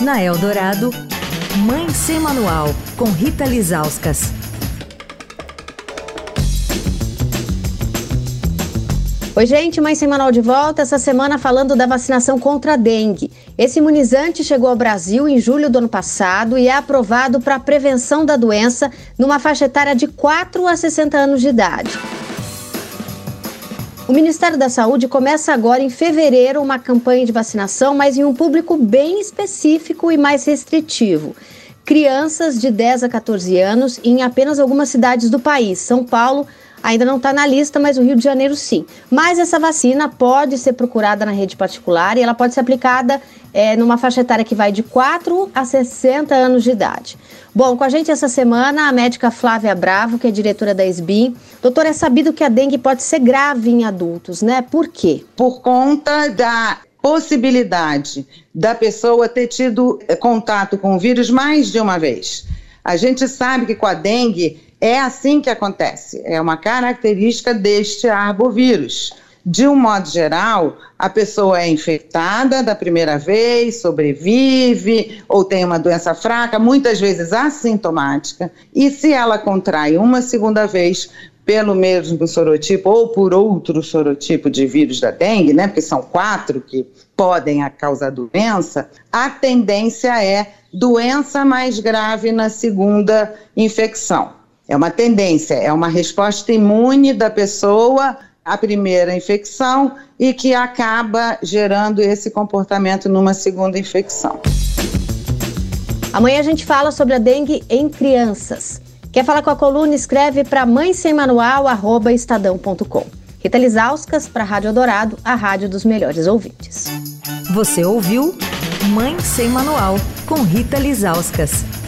Na Eldorado, Mãe Sem Manual, com Rita Lizauskas. Oi, gente, Mãe Sem Manual de volta. Essa semana falando da vacinação contra a dengue. Esse imunizante chegou ao Brasil em julho do ano passado e é aprovado para a prevenção da doença numa faixa etária de 4 a 60 anos de idade. O Ministério da Saúde começa agora em fevereiro uma campanha de vacinação, mas em um público bem específico e mais restritivo. Crianças de 10 a 14 anos em apenas algumas cidades do país. São Paulo ainda não está na lista, mas o Rio de Janeiro sim. Mas essa vacina pode ser procurada na rede particular e ela pode ser aplicada é, numa faixa etária que vai de 4 a 60 anos de idade. Bom, com a gente essa semana a médica Flávia Bravo, que é diretora da SBIM. Doutora, é sabido que a dengue pode ser grave em adultos, né? Por quê? Por conta da possibilidade da pessoa ter tido eh, contato com o vírus mais de uma vez. A gente sabe que com a dengue é assim que acontece, é uma característica deste arbovírus. De um modo geral, a pessoa é infectada da primeira vez, sobrevive ou tem uma doença fraca, muitas vezes assintomática, e se ela contrai uma segunda vez pelo mesmo sorotipo ou por outro sorotipo de vírus da dengue, né, porque são quatro que podem causar doença, a tendência é doença mais grave na segunda infecção. É uma tendência, é uma resposta imune da pessoa a primeira infecção e que acaba gerando esse comportamento numa segunda infecção. Amanhã a gente fala sobre a dengue em crianças. Quer falar com a coluna? Escreve para mãe sem manual, arroba estadão.com. Rita Lisauskas para a Rádio Dourado, a rádio dos melhores ouvintes. Você ouviu Mãe Sem Manual, com Rita Lisauskas.